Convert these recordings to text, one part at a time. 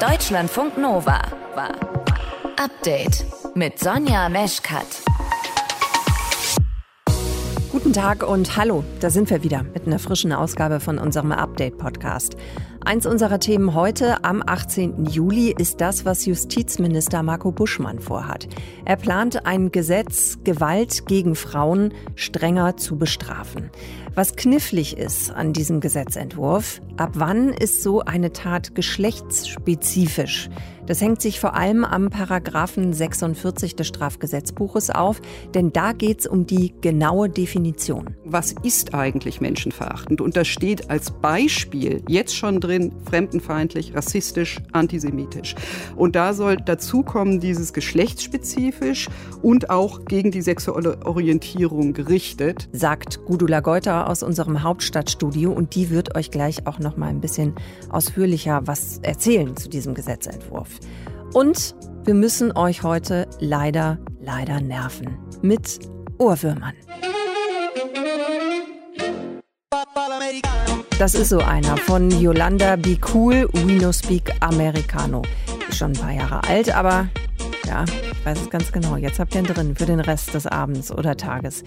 Deutschlandfunk Nova Update mit Sonja Meschkat. Guten Tag und hallo, da sind wir wieder mit einer frischen Ausgabe von unserem Update-Podcast. Eins unserer Themen heute am 18. Juli ist das, was Justizminister Marco Buschmann vorhat. Er plant ein Gesetz, Gewalt gegen Frauen strenger zu bestrafen. Was knifflig ist an diesem Gesetzentwurf, ab wann ist so eine Tat geschlechtsspezifisch? Das hängt sich vor allem am Paragraphen 46 des Strafgesetzbuches auf, denn da geht es um die genaue Definition. Was ist eigentlich menschenverachtend? Und da steht als Beispiel jetzt schon drin fremdenfeindlich, rassistisch, antisemitisch. Und da soll dazu kommen dieses geschlechtsspezifisch und auch gegen die sexuelle Orientierung gerichtet, sagt Gudula Geuter aus unserem Hauptstadtstudio und die wird euch gleich auch noch mal ein bisschen ausführlicher was erzählen zu diesem Gesetzentwurf. Und wir müssen euch heute leider, leider nerven mit Ohrwürmern. Das ist so einer von Yolanda Be Cool, We No Speak Americano. Ist schon ein paar Jahre alt, aber ja, ich weiß es ganz genau. Jetzt habt ihr ihn drin für den Rest des Abends oder Tages.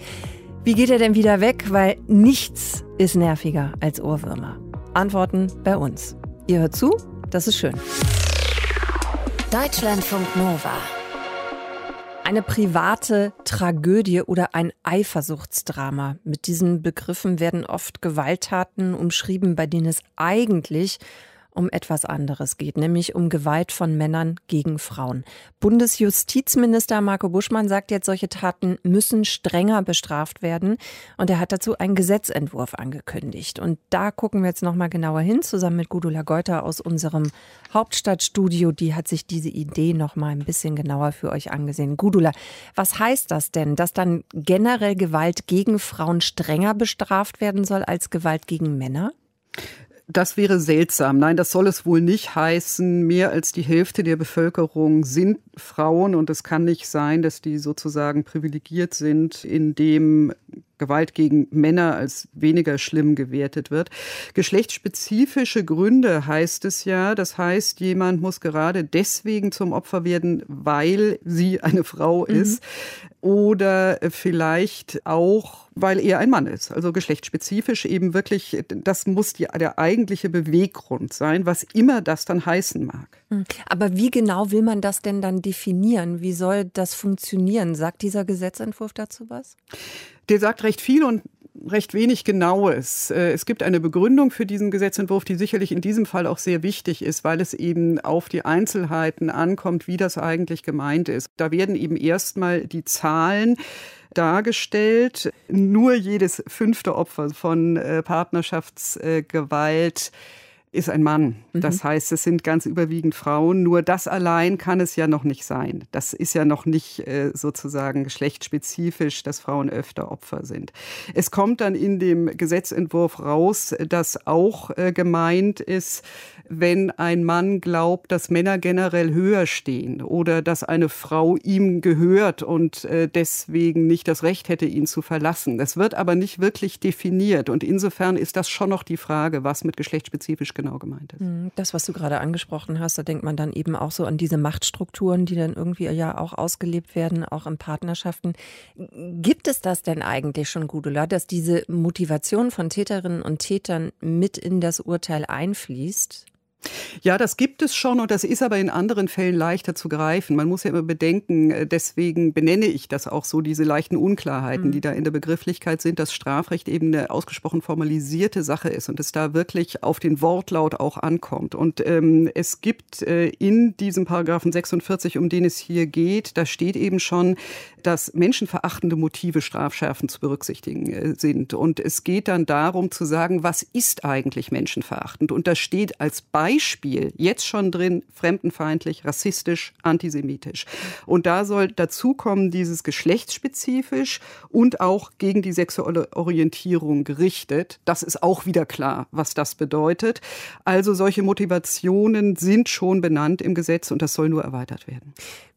Wie geht er denn wieder weg? Weil nichts ist nerviger als Ohrwürmer. Antworten bei uns. Ihr hört zu, das ist schön. Deutschlandfunk Nova. Eine private Tragödie oder ein Eifersuchtsdrama. Mit diesen Begriffen werden oft Gewalttaten umschrieben, bei denen es eigentlich um etwas anderes geht, nämlich um Gewalt von Männern gegen Frauen. Bundesjustizminister Marco Buschmann sagt jetzt, solche Taten müssen strenger bestraft werden und er hat dazu einen Gesetzentwurf angekündigt. Und da gucken wir jetzt noch mal genauer hin, zusammen mit Gudula Geuter aus unserem Hauptstadtstudio. Die hat sich diese Idee noch mal ein bisschen genauer für euch angesehen. Gudula, was heißt das denn, dass dann generell Gewalt gegen Frauen strenger bestraft werden soll als Gewalt gegen Männer? Das wäre seltsam. Nein, das soll es wohl nicht heißen. Mehr als die Hälfte der Bevölkerung sind Frauen und es kann nicht sein, dass die sozusagen privilegiert sind, indem Gewalt gegen Männer als weniger schlimm gewertet wird. Geschlechtsspezifische Gründe heißt es ja. Das heißt, jemand muss gerade deswegen zum Opfer werden, weil sie eine Frau mhm. ist. Oder vielleicht auch, weil er ein Mann ist. Also geschlechtsspezifisch eben wirklich, das muss die, der eigentliche Beweggrund sein, was immer das dann heißen mag. Mhm. Aber wie genau will man das denn dann definieren? Wie soll das funktionieren? Sagt dieser Gesetzentwurf dazu was? Der sagt recht viel und recht wenig Genaues. Äh, es gibt eine Begründung für diesen Gesetzentwurf, die sicherlich in diesem Fall auch sehr wichtig ist, weil es eben auf die Einzelheiten ankommt, wie das eigentlich gemeint ist. Da werden eben erstmal die Zahlen dargestellt. Nur jedes fünfte Opfer von äh, Partnerschaftsgewalt ist ein Mann. Das mhm. heißt, es sind ganz überwiegend Frauen. Nur das allein kann es ja noch nicht sein. Das ist ja noch nicht äh, sozusagen geschlechtsspezifisch, dass Frauen öfter Opfer sind. Es kommt dann in dem Gesetzentwurf raus, dass auch äh, gemeint ist, wenn ein Mann glaubt, dass Männer generell höher stehen oder dass eine Frau ihm gehört und äh, deswegen nicht das Recht hätte, ihn zu verlassen. Das wird aber nicht wirklich definiert. Und insofern ist das schon noch die Frage, was mit geschlechtsspezifisch genau gemeint ist. Mhm. Das, was du gerade angesprochen hast, da denkt man dann eben auch so an diese Machtstrukturen, die dann irgendwie ja auch ausgelebt werden, auch in Partnerschaften. Gibt es das denn eigentlich schon, Gudula, dass diese Motivation von Täterinnen und Tätern mit in das Urteil einfließt? Ja, das gibt es schon und das ist aber in anderen Fällen leichter zu greifen. Man muss ja immer bedenken, äh, deswegen benenne ich das auch so, diese leichten Unklarheiten, mhm. die da in der Begrifflichkeit sind, dass Strafrecht eben eine ausgesprochen formalisierte Sache ist und es da wirklich auf den Wortlaut auch ankommt. Und ähm, es gibt äh, in diesem Paragraphen 46, um den es hier geht, da steht eben schon, dass menschenverachtende Motive strafschärfend zu berücksichtigen äh, sind. Und es geht dann darum zu sagen, was ist eigentlich menschenverachtend? Und da steht als Beispiel Beispiel jetzt schon drin fremdenfeindlich, rassistisch, antisemitisch. Und da soll dazu kommen dieses geschlechtsspezifisch und auch gegen die sexuelle Orientierung gerichtet. Das ist auch wieder klar, was das bedeutet. Also solche Motivationen sind schon benannt im Gesetz und das soll nur erweitert werden.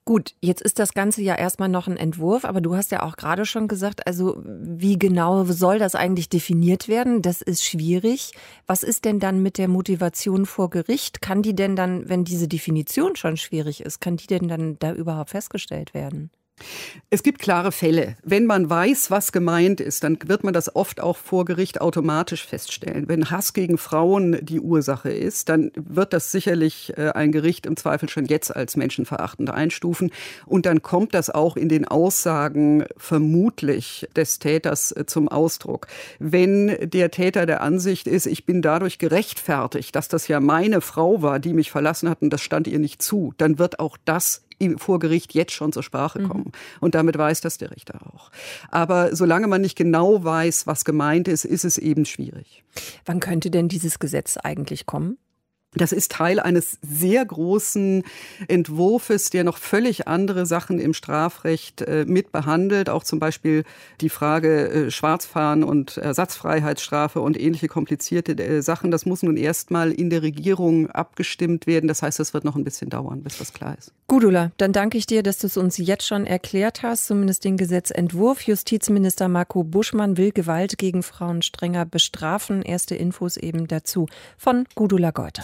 Gut, jetzt ist das Ganze ja erstmal noch ein Entwurf, aber du hast ja auch gerade schon gesagt, also wie genau soll das eigentlich definiert werden? Das ist schwierig. Was ist denn dann mit der Motivation vor Gericht? Kann die denn dann, wenn diese Definition schon schwierig ist, kann die denn dann da überhaupt festgestellt werden? Es gibt klare Fälle. Wenn man weiß, was gemeint ist, dann wird man das oft auch vor Gericht automatisch feststellen. Wenn Hass gegen Frauen die Ursache ist, dann wird das sicherlich äh, ein Gericht im Zweifel schon jetzt als menschenverachtend einstufen. Und dann kommt das auch in den Aussagen vermutlich des Täters äh, zum Ausdruck. Wenn der Täter der Ansicht ist, ich bin dadurch gerechtfertigt, dass das ja meine Frau war, die mich verlassen hat und das stand ihr nicht zu, dann wird auch das vor Gericht jetzt schon zur Sprache mhm. kommen. Mhm. Und damit weiß das der Richter auch. Aber solange man nicht genau weiß, was gemeint ist, ist es eben schwierig. Wann könnte denn dieses Gesetz eigentlich kommen? Das ist Teil eines sehr großen Entwurfs, der noch völlig andere Sachen im Strafrecht äh, mit behandelt. Auch zum Beispiel die Frage äh, Schwarzfahren und Ersatzfreiheitsstrafe und ähnliche komplizierte äh, Sachen. Das muss nun erstmal in der Regierung abgestimmt werden. Das heißt, das wird noch ein bisschen dauern, bis das klar ist. Gudula, dann danke ich dir, dass du es uns jetzt schon erklärt hast, zumindest den Gesetzentwurf. Justizminister Marco Buschmann will Gewalt gegen Frauen strenger bestrafen. Erste Infos eben dazu von Gudula Geuter.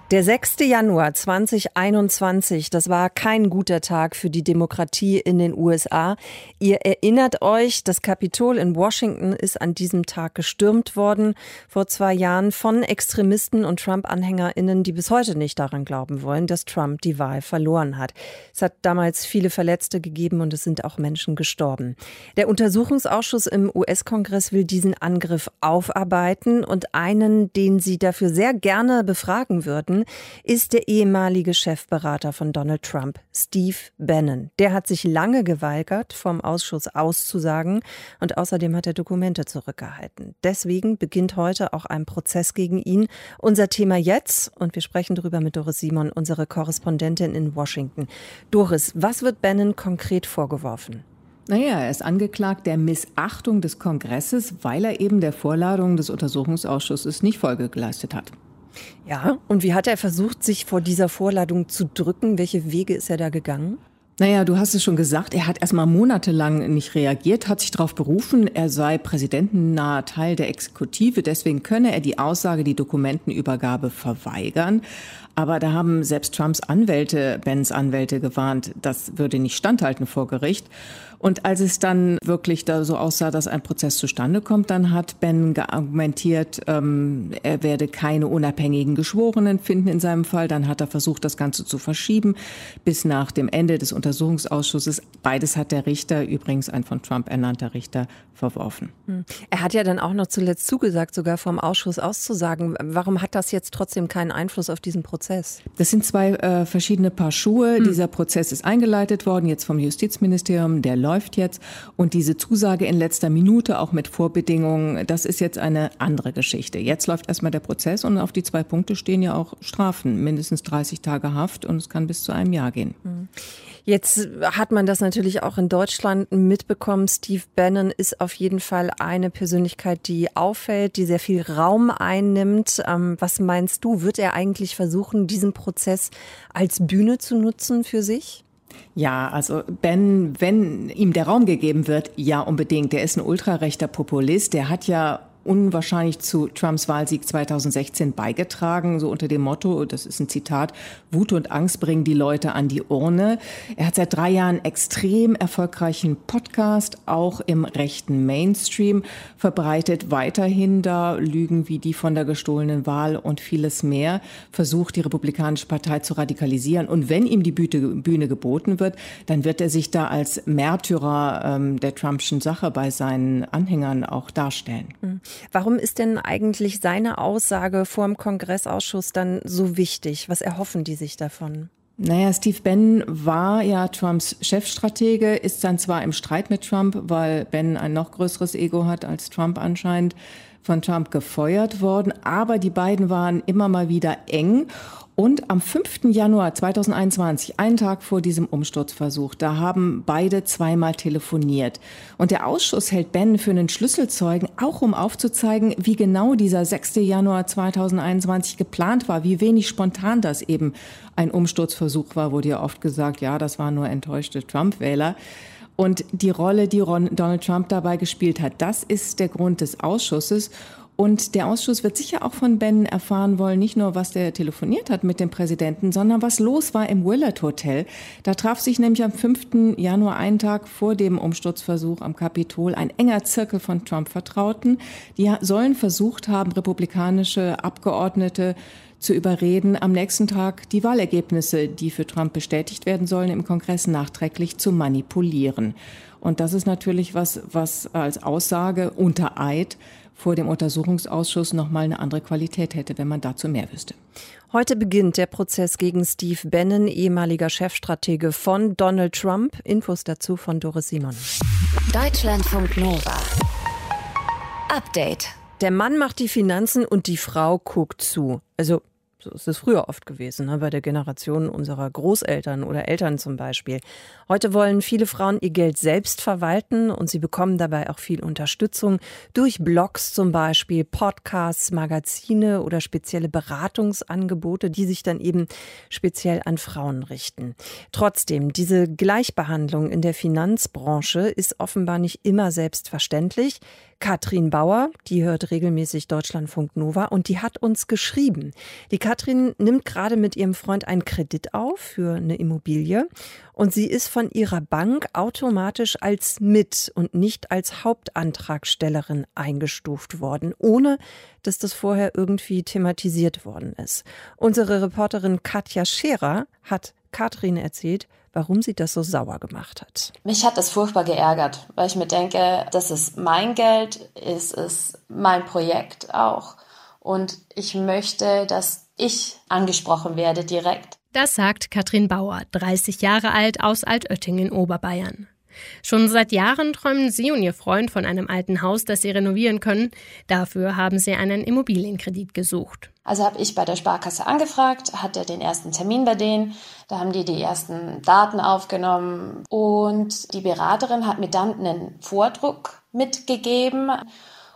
Der 6. Januar 2021, das war kein guter Tag für die Demokratie in den USA. Ihr erinnert euch, das Kapitol in Washington ist an diesem Tag gestürmt worden, vor zwei Jahren von Extremisten und Trump-Anhängerinnen, die bis heute nicht daran glauben wollen, dass Trump die Wahl verloren hat. Es hat damals viele Verletzte gegeben und es sind auch Menschen gestorben. Der Untersuchungsausschuss im US-Kongress will diesen Angriff aufarbeiten und einen, den sie dafür sehr gerne befragen würden, ist der ehemalige Chefberater von Donald Trump, Steve Bannon. Der hat sich lange geweigert, vom Ausschuss auszusagen und außerdem hat er Dokumente zurückgehalten. Deswegen beginnt heute auch ein Prozess gegen ihn. Unser Thema jetzt und wir sprechen darüber mit Doris Simon, unsere Korrespondentin in Washington. Doris, was wird Bannon konkret vorgeworfen? Naja, er ist angeklagt der Missachtung des Kongresses, weil er eben der Vorladung des Untersuchungsausschusses nicht Folge geleistet hat. Ja, und wie hat er versucht, sich vor dieser Vorladung zu drücken? Welche Wege ist er da gegangen? Naja, du hast es schon gesagt, er hat erstmal monatelang nicht reagiert, hat sich darauf berufen, er sei präsidentennaher Teil der Exekutive, deswegen könne er die Aussage, die Dokumentenübergabe verweigern. Aber da haben selbst Trumps Anwälte, Bens Anwälte gewarnt, das würde nicht standhalten vor Gericht. Und als es dann wirklich da so aussah, dass ein Prozess zustande kommt, dann hat Ben geargumentiert, ähm, er werde keine unabhängigen Geschworenen finden in seinem Fall. Dann hat er versucht, das Ganze zu verschieben bis nach dem Ende des Untersuchungsausschusses. Beides hat der Richter, übrigens ein von Trump ernannter Richter, verworfen. Hm. Er hat ja dann auch noch zuletzt zugesagt, sogar vom Ausschuss auszusagen. Warum hat das jetzt trotzdem keinen Einfluss auf diesen Prozess? Das sind zwei äh, verschiedene Paar Schuhe. Hm. Dieser Prozess ist eingeleitet worden, jetzt vom Justizministerium. Der läuft jetzt. Und diese Zusage in letzter Minute, auch mit Vorbedingungen, das ist jetzt eine andere Geschichte. Jetzt läuft erstmal der Prozess und auf die zwei Punkte stehen ja auch Strafen, mindestens 30 Tage Haft und es kann bis zu einem Jahr gehen. Hm. Jetzt hat man das natürlich auch in Deutschland mitbekommen. Steve Bannon ist auf jeden Fall eine Persönlichkeit, die auffällt, die sehr viel Raum einnimmt. Ähm, was meinst du, wird er eigentlich versuchen, diesen Prozess als Bühne zu nutzen für sich? Ja, also Ben, wenn ihm der Raum gegeben wird, ja unbedingt. Der ist ein ultrarechter Populist. Der hat ja unwahrscheinlich zu Trumps Wahlsieg 2016 beigetragen, so unter dem Motto, das ist ein Zitat, Wut und Angst bringen die Leute an die Urne. Er hat seit drei Jahren extrem erfolgreichen Podcast, auch im rechten Mainstream, verbreitet weiterhin da Lügen wie die von der gestohlenen Wahl und vieles mehr, versucht die Republikanische Partei zu radikalisieren. Und wenn ihm die Bühne geboten wird, dann wird er sich da als Märtyrer ähm, der Trumpschen Sache bei seinen Anhängern auch darstellen. Mhm. Warum ist denn eigentlich seine Aussage vor dem Kongressausschuss dann so wichtig? Was erhoffen die sich davon? Naja, Steve Bannon war ja Trumps Chefstratege, ist dann zwar im Streit mit Trump, weil Bannon ein noch größeres Ego hat als Trump anscheinend, von Trump gefeuert worden, aber die beiden waren immer mal wieder eng. Und am 5. Januar 2021, einen Tag vor diesem Umsturzversuch, da haben beide zweimal telefoniert. Und der Ausschuss hält Ben für einen Schlüsselzeugen, auch um aufzuzeigen, wie genau dieser 6. Januar 2021 geplant war, wie wenig spontan das eben ein Umsturzversuch war, wurde ja oft gesagt, ja, das waren nur enttäuschte Trump-Wähler. Und die Rolle, die Donald Trump dabei gespielt hat, das ist der Grund des Ausschusses. Und der Ausschuss wird sicher auch von Ben erfahren wollen, nicht nur, was der telefoniert hat mit dem Präsidenten, sondern was los war im Willard Hotel. Da traf sich nämlich am 5. Januar, einen Tag vor dem Umsturzversuch am Kapitol, ein enger Zirkel von Trump-Vertrauten. Die sollen versucht haben, republikanische Abgeordnete zu überreden, am nächsten Tag die Wahlergebnisse, die für Trump bestätigt werden sollen, im Kongress nachträglich zu manipulieren. Und das ist natürlich was, was als Aussage unter Eid vor dem Untersuchungsausschuss nochmal eine andere Qualität hätte, wenn man dazu mehr wüsste. Heute beginnt der Prozess gegen Steve Bannon, ehemaliger Chefstratege von Donald Trump. Infos dazu von Doris Simon. Deutschlandfunk Nova. Update. Der Mann macht die Finanzen und die Frau guckt zu. Also so ist es früher oft gewesen, ne, bei der Generation unserer Großeltern oder Eltern zum Beispiel. Heute wollen viele Frauen ihr Geld selbst verwalten und sie bekommen dabei auch viel Unterstützung durch Blogs zum Beispiel, Podcasts, Magazine oder spezielle Beratungsangebote, die sich dann eben speziell an Frauen richten. Trotzdem, diese Gleichbehandlung in der Finanzbranche ist offenbar nicht immer selbstverständlich. Katrin Bauer, die hört regelmäßig Deutschlandfunk Nova und die hat uns geschrieben. Die Katrin nimmt gerade mit ihrem Freund einen Kredit auf für eine Immobilie und sie ist von ihrer Bank automatisch als Mit- und nicht als Hauptantragstellerin eingestuft worden, ohne dass das vorher irgendwie thematisiert worden ist. Unsere Reporterin Katja Scherer hat Katrin erzählt, warum sie das so sauer gemacht hat. Mich hat das furchtbar geärgert, weil ich mir denke, das ist mein Geld, es ist mein Projekt auch. Und ich möchte, dass ich angesprochen werde direkt. Das sagt Katrin Bauer, 30 Jahre alt aus Altötting in Oberbayern. Schon seit Jahren träumen sie und ihr Freund von einem alten Haus, das sie renovieren können. Dafür haben sie einen Immobilienkredit gesucht. Also habe ich bei der Sparkasse angefragt, hatte den ersten Termin bei denen. Da haben die die ersten Daten aufgenommen und die Beraterin hat mir dann einen Vordruck mitgegeben.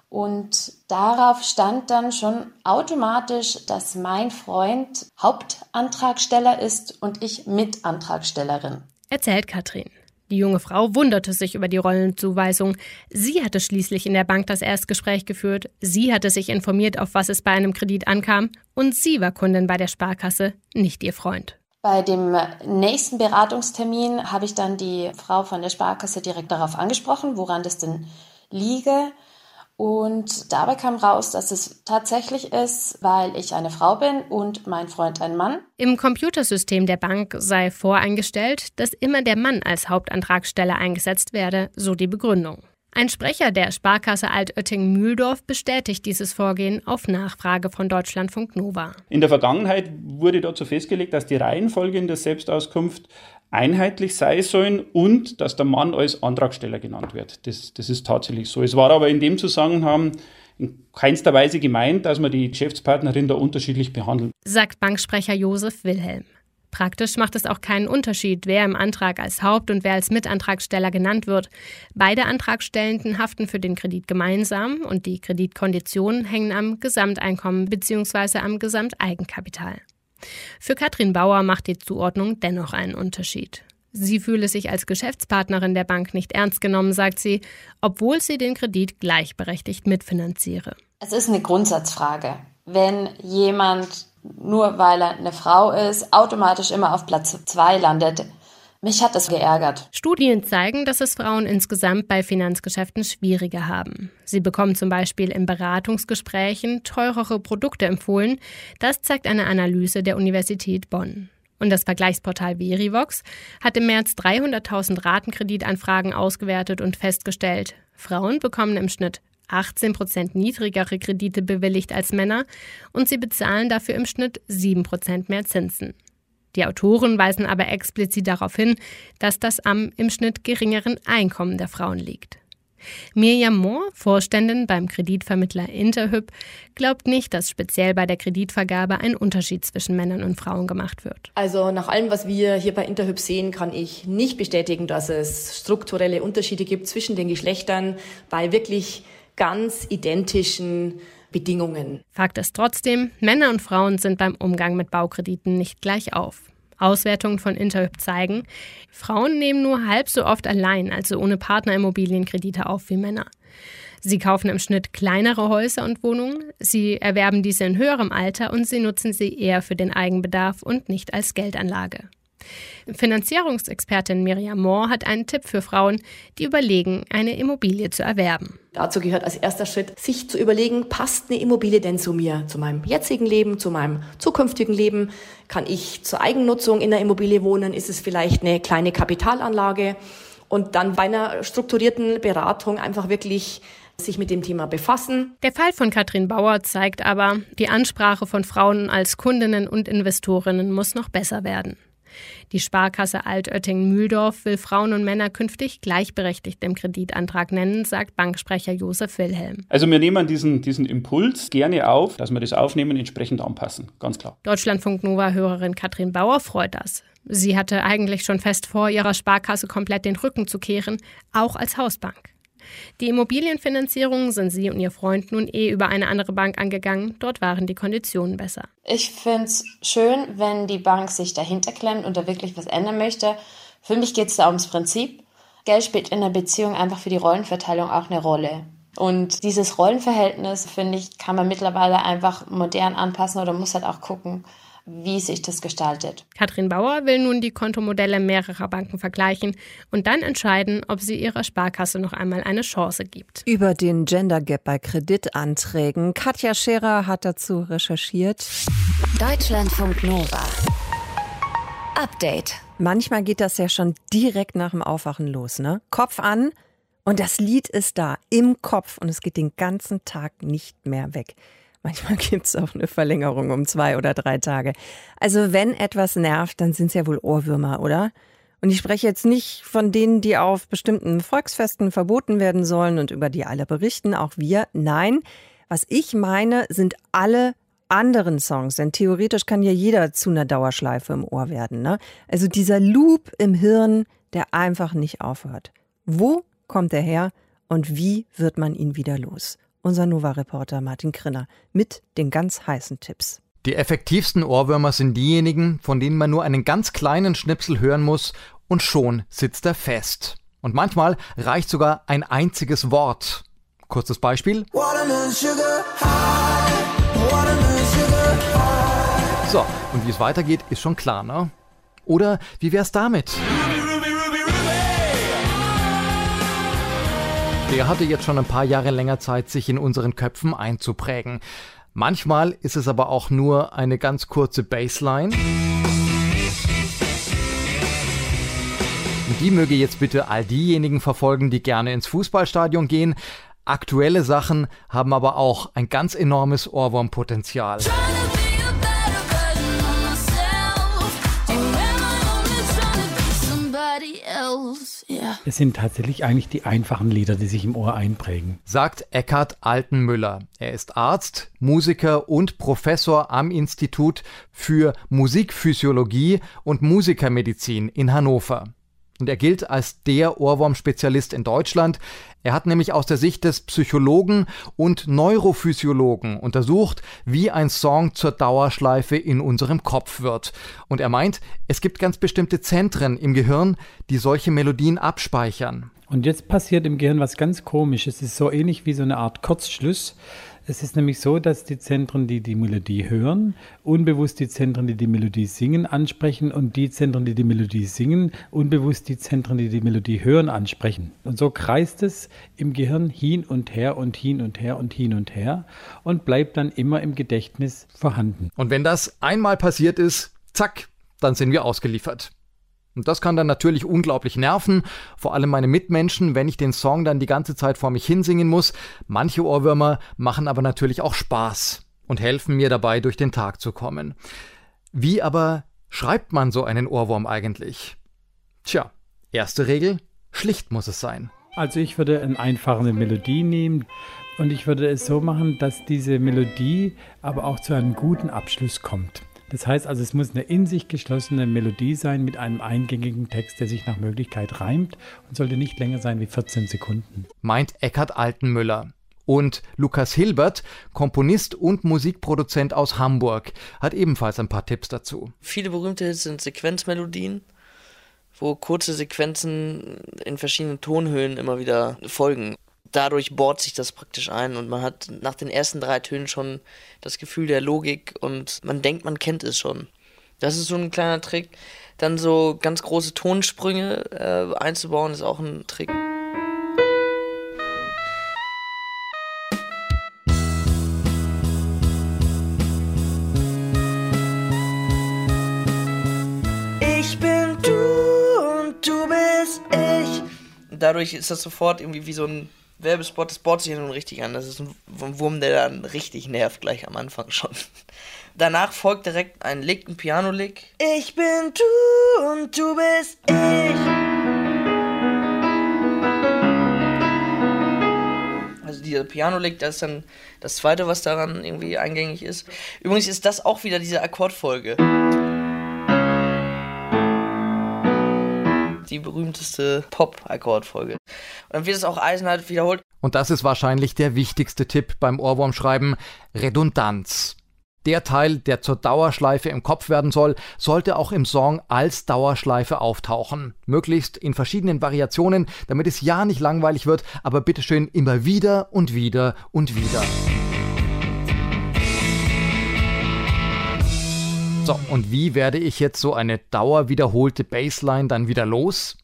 Und darauf stand dann schon automatisch, dass mein Freund Hauptantragsteller ist und ich Mitantragstellerin. Erzählt Katrin. Die junge Frau wunderte sich über die Rollenzuweisung. Sie hatte schließlich in der Bank das Erstgespräch geführt, sie hatte sich informiert, auf was es bei einem Kredit ankam, und sie war Kundin bei der Sparkasse, nicht ihr Freund. Bei dem nächsten Beratungstermin habe ich dann die Frau von der Sparkasse direkt darauf angesprochen, woran das denn liege. Und dabei kam raus, dass es tatsächlich ist, weil ich eine Frau bin und mein Freund ein Mann. Im Computersystem der Bank sei voreingestellt, dass immer der Mann als Hauptantragsteller eingesetzt werde, so die Begründung. Ein Sprecher der Sparkasse Altötting-Mühldorf bestätigt dieses Vorgehen auf Nachfrage von Deutschlandfunk Nova. In der Vergangenheit wurde dazu festgelegt, dass die Reihenfolge in der Selbstauskunft einheitlich sein sollen und dass der Mann als Antragsteller genannt wird. Das, das ist tatsächlich so. Es war aber in dem Zusammenhang in keinster Weise gemeint, dass man die Geschäftspartnerin da unterschiedlich behandelt. Sagt Banksprecher Josef Wilhelm. Praktisch macht es auch keinen Unterschied, wer im Antrag als Haupt- und wer als Mitantragsteller genannt wird. Beide Antragstellenden haften für den Kredit gemeinsam und die Kreditkonditionen hängen am Gesamteinkommen bzw. am Gesamteigenkapital. Für Katrin Bauer macht die Zuordnung dennoch einen Unterschied. Sie fühle sich als Geschäftspartnerin der Bank nicht ernst genommen, sagt sie, obwohl sie den Kredit gleichberechtigt mitfinanziere. Es ist eine Grundsatzfrage. Wenn jemand nur weil er eine Frau ist, automatisch immer auf Platz zwei landet, mich hat das geärgert. Studien zeigen, dass es Frauen insgesamt bei Finanzgeschäften schwieriger haben. Sie bekommen zum Beispiel in Beratungsgesprächen teurere Produkte empfohlen. Das zeigt eine Analyse der Universität Bonn. Und das Vergleichsportal Verivox hat im März 300.000 Ratenkreditanfragen ausgewertet und festgestellt, Frauen bekommen im Schnitt 18 Prozent niedrigere Kredite bewilligt als Männer und sie bezahlen dafür im Schnitt 7 Prozent mehr Zinsen. Die Autoren weisen aber explizit darauf hin, dass das am im Schnitt geringeren Einkommen der Frauen liegt. Mirjam Mohr, Vorständin beim Kreditvermittler Interhyp, glaubt nicht, dass speziell bei der Kreditvergabe ein Unterschied zwischen Männern und Frauen gemacht wird. Also nach allem, was wir hier bei Interhyp sehen, kann ich nicht bestätigen, dass es strukturelle Unterschiede gibt zwischen den Geschlechtern bei wirklich ganz identischen Bedingungen. Fakt ist trotzdem, Männer und Frauen sind beim Umgang mit Baukrediten nicht gleich auf. Auswertungen von Interhyp zeigen, Frauen nehmen nur halb so oft allein, also ohne Partner Immobilienkredite auf wie Männer. Sie kaufen im Schnitt kleinere Häuser und Wohnungen, sie erwerben diese in höherem Alter und sie nutzen sie eher für den Eigenbedarf und nicht als Geldanlage. Finanzierungsexpertin Miriam Mohr hat einen Tipp für Frauen, die überlegen, eine Immobilie zu erwerben. Dazu gehört als erster Schritt, sich zu überlegen, passt eine Immobilie denn zu mir, zu meinem jetzigen Leben, zu meinem zukünftigen Leben? Kann ich zur Eigennutzung in der Immobilie wohnen? Ist es vielleicht eine kleine Kapitalanlage? Und dann bei einer strukturierten Beratung einfach wirklich sich mit dem Thema befassen. Der Fall von Katrin Bauer zeigt aber, die Ansprache von Frauen als Kundinnen und Investorinnen muss noch besser werden. Die Sparkasse Altöttingen-Mühldorf will Frauen und Männer künftig gleichberechtigt im Kreditantrag nennen, sagt Banksprecher Josef Wilhelm. Also wir nehmen diesen, diesen Impuls gerne auf, dass wir das Aufnehmen entsprechend anpassen, ganz klar. Deutschlandfunk Nova-Hörerin Katrin Bauer freut das. Sie hatte eigentlich schon fest vor, ihrer Sparkasse komplett den Rücken zu kehren, auch als Hausbank. Die Immobilienfinanzierung sind sie und ihr Freund nun eh über eine andere Bank angegangen. Dort waren die Konditionen besser. Ich finde es schön, wenn die Bank sich dahinter klemmt und da wirklich was ändern möchte. Für mich geht es da ums Prinzip. Geld spielt in der Beziehung einfach für die Rollenverteilung auch eine Rolle. Und dieses Rollenverhältnis, finde ich, kann man mittlerweile einfach modern anpassen oder muss halt auch gucken, wie sich das gestaltet. Katrin Bauer will nun die Kontomodelle mehrerer Banken vergleichen und dann entscheiden, ob sie ihrer Sparkasse noch einmal eine Chance gibt. Über den Gender Gap bei Kreditanträgen. Katja Scherer hat dazu recherchiert. Deutschlandfunk Nova. Update. Manchmal geht das ja schon direkt nach dem Aufwachen los, ne? Kopf an und das Lied ist da im Kopf und es geht den ganzen Tag nicht mehr weg. Manchmal gibt es auch eine Verlängerung um zwei oder drei Tage. Also wenn etwas nervt, dann sind es ja wohl Ohrwürmer, oder? Und ich spreche jetzt nicht von denen, die auf bestimmten Volksfesten verboten werden sollen und über die alle berichten, auch wir. Nein, was ich meine, sind alle anderen Songs, denn theoretisch kann ja jeder zu einer Dauerschleife im Ohr werden. Ne? Also dieser Loop im Hirn, der einfach nicht aufhört. Wo kommt er her und wie wird man ihn wieder los? Unser Nova-Reporter Martin Krinner mit den ganz heißen Tipps. Die effektivsten Ohrwürmer sind diejenigen, von denen man nur einen ganz kleinen Schnipsel hören muss und schon sitzt er fest. Und manchmal reicht sogar ein einziges Wort. Kurzes Beispiel. So, und wie es weitergeht, ist schon klar, ne? Oder wie wär's damit? Der hatte jetzt schon ein paar Jahre länger Zeit, sich in unseren Köpfen einzuprägen. Manchmal ist es aber auch nur eine ganz kurze Bassline. Und die möge jetzt bitte all diejenigen verfolgen, die gerne ins Fußballstadion gehen. Aktuelle Sachen haben aber auch ein ganz enormes Ohrwurmpotenzial. Es sind tatsächlich eigentlich die einfachen Lieder, die sich im Ohr einprägen. Sagt Eckhard Altenmüller. Er ist Arzt, Musiker und Professor am Institut für Musikphysiologie und Musikermedizin in Hannover. Und er gilt als der Ohrwurm-Spezialist in Deutschland. Er hat nämlich aus der Sicht des Psychologen und Neurophysiologen untersucht, wie ein Song zur Dauerschleife in unserem Kopf wird. Und er meint, es gibt ganz bestimmte Zentren im Gehirn, die solche Melodien abspeichern. Und jetzt passiert im Gehirn was ganz komisches. Es ist so ähnlich wie so eine Art Kurzschluss. Es ist nämlich so, dass die Zentren, die die Melodie hören, unbewusst die Zentren, die die Melodie singen, ansprechen und die Zentren, die die Melodie singen, unbewusst die Zentren, die die Melodie hören, ansprechen. Und so kreist es im Gehirn hin und her und hin und her und hin und her und bleibt dann immer im Gedächtnis vorhanden. Und wenn das einmal passiert ist, zack, dann sind wir ausgeliefert. Und das kann dann natürlich unglaublich nerven, vor allem meine Mitmenschen, wenn ich den Song dann die ganze Zeit vor mich hinsingen muss. Manche Ohrwürmer machen aber natürlich auch Spaß und helfen mir dabei, durch den Tag zu kommen. Wie aber schreibt man so einen Ohrwurm eigentlich? Tja, erste Regel, schlicht muss es sein. Also ich würde eine einfache Melodie nehmen und ich würde es so machen, dass diese Melodie aber auch zu einem guten Abschluss kommt. Das heißt also, es muss eine in sich geschlossene Melodie sein mit einem eingängigen Text, der sich nach Möglichkeit reimt und sollte nicht länger sein wie 14 Sekunden. Meint Eckhard Altenmüller. Und Lukas Hilbert, Komponist und Musikproduzent aus Hamburg, hat ebenfalls ein paar Tipps dazu. Viele berühmte Hits sind Sequenzmelodien, wo kurze Sequenzen in verschiedenen Tonhöhen immer wieder folgen. Dadurch bohrt sich das praktisch ein und man hat nach den ersten drei Tönen schon das Gefühl der Logik und man denkt, man kennt es schon. Das ist so ein kleiner Trick. Dann so ganz große Tonsprünge äh, einzubauen, ist auch ein Trick. dadurch ist das sofort irgendwie wie so ein Werbespot, das baut sich ja nun richtig an. Das ist ein Wurm, der dann richtig nervt, gleich am Anfang schon. Danach folgt direkt ein Lick, ein Piano-Lick. Ich bin du und du bist ich. Also dieser Piano-Lick, das ist dann das zweite, was daran irgendwie eingängig ist. Übrigens ist das auch wieder diese Akkordfolge. Die berühmteste Pop-Akkordfolge. Und dann wird es auch eisenhart wiederholt. Und das ist wahrscheinlich der wichtigste Tipp beim Ohrwurmschreiben: Redundanz. Der Teil, der zur Dauerschleife im Kopf werden soll, sollte auch im Song als Dauerschleife auftauchen. Möglichst in verschiedenen Variationen, damit es ja nicht langweilig wird, aber bitteschön immer wieder und wieder und wieder. So, und wie werde ich jetzt so eine dauerwiederholte Bassline dann wieder los?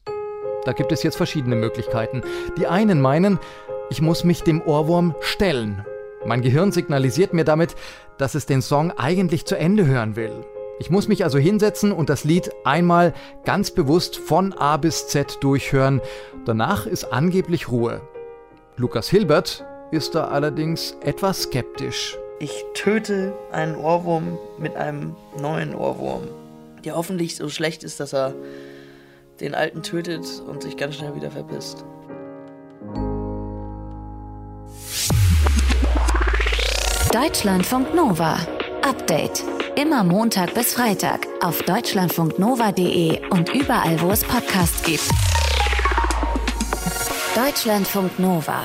Da gibt es jetzt verschiedene Möglichkeiten. Die einen meinen, ich muss mich dem Ohrwurm stellen. Mein Gehirn signalisiert mir damit, dass es den Song eigentlich zu Ende hören will. Ich muss mich also hinsetzen und das Lied einmal ganz bewusst von A bis Z durchhören. Danach ist angeblich Ruhe. Lukas Hilbert ist da allerdings etwas skeptisch. Ich töte einen Ohrwurm mit einem neuen Ohrwurm, der hoffentlich so schlecht ist, dass er den alten tötet und sich ganz schnell wieder verpisst. Deutschlandfunk Nova. Update. Immer Montag bis Freitag auf deutschlandfunknova.de und überall, wo es Podcasts gibt. Deutschlandfunk Nova.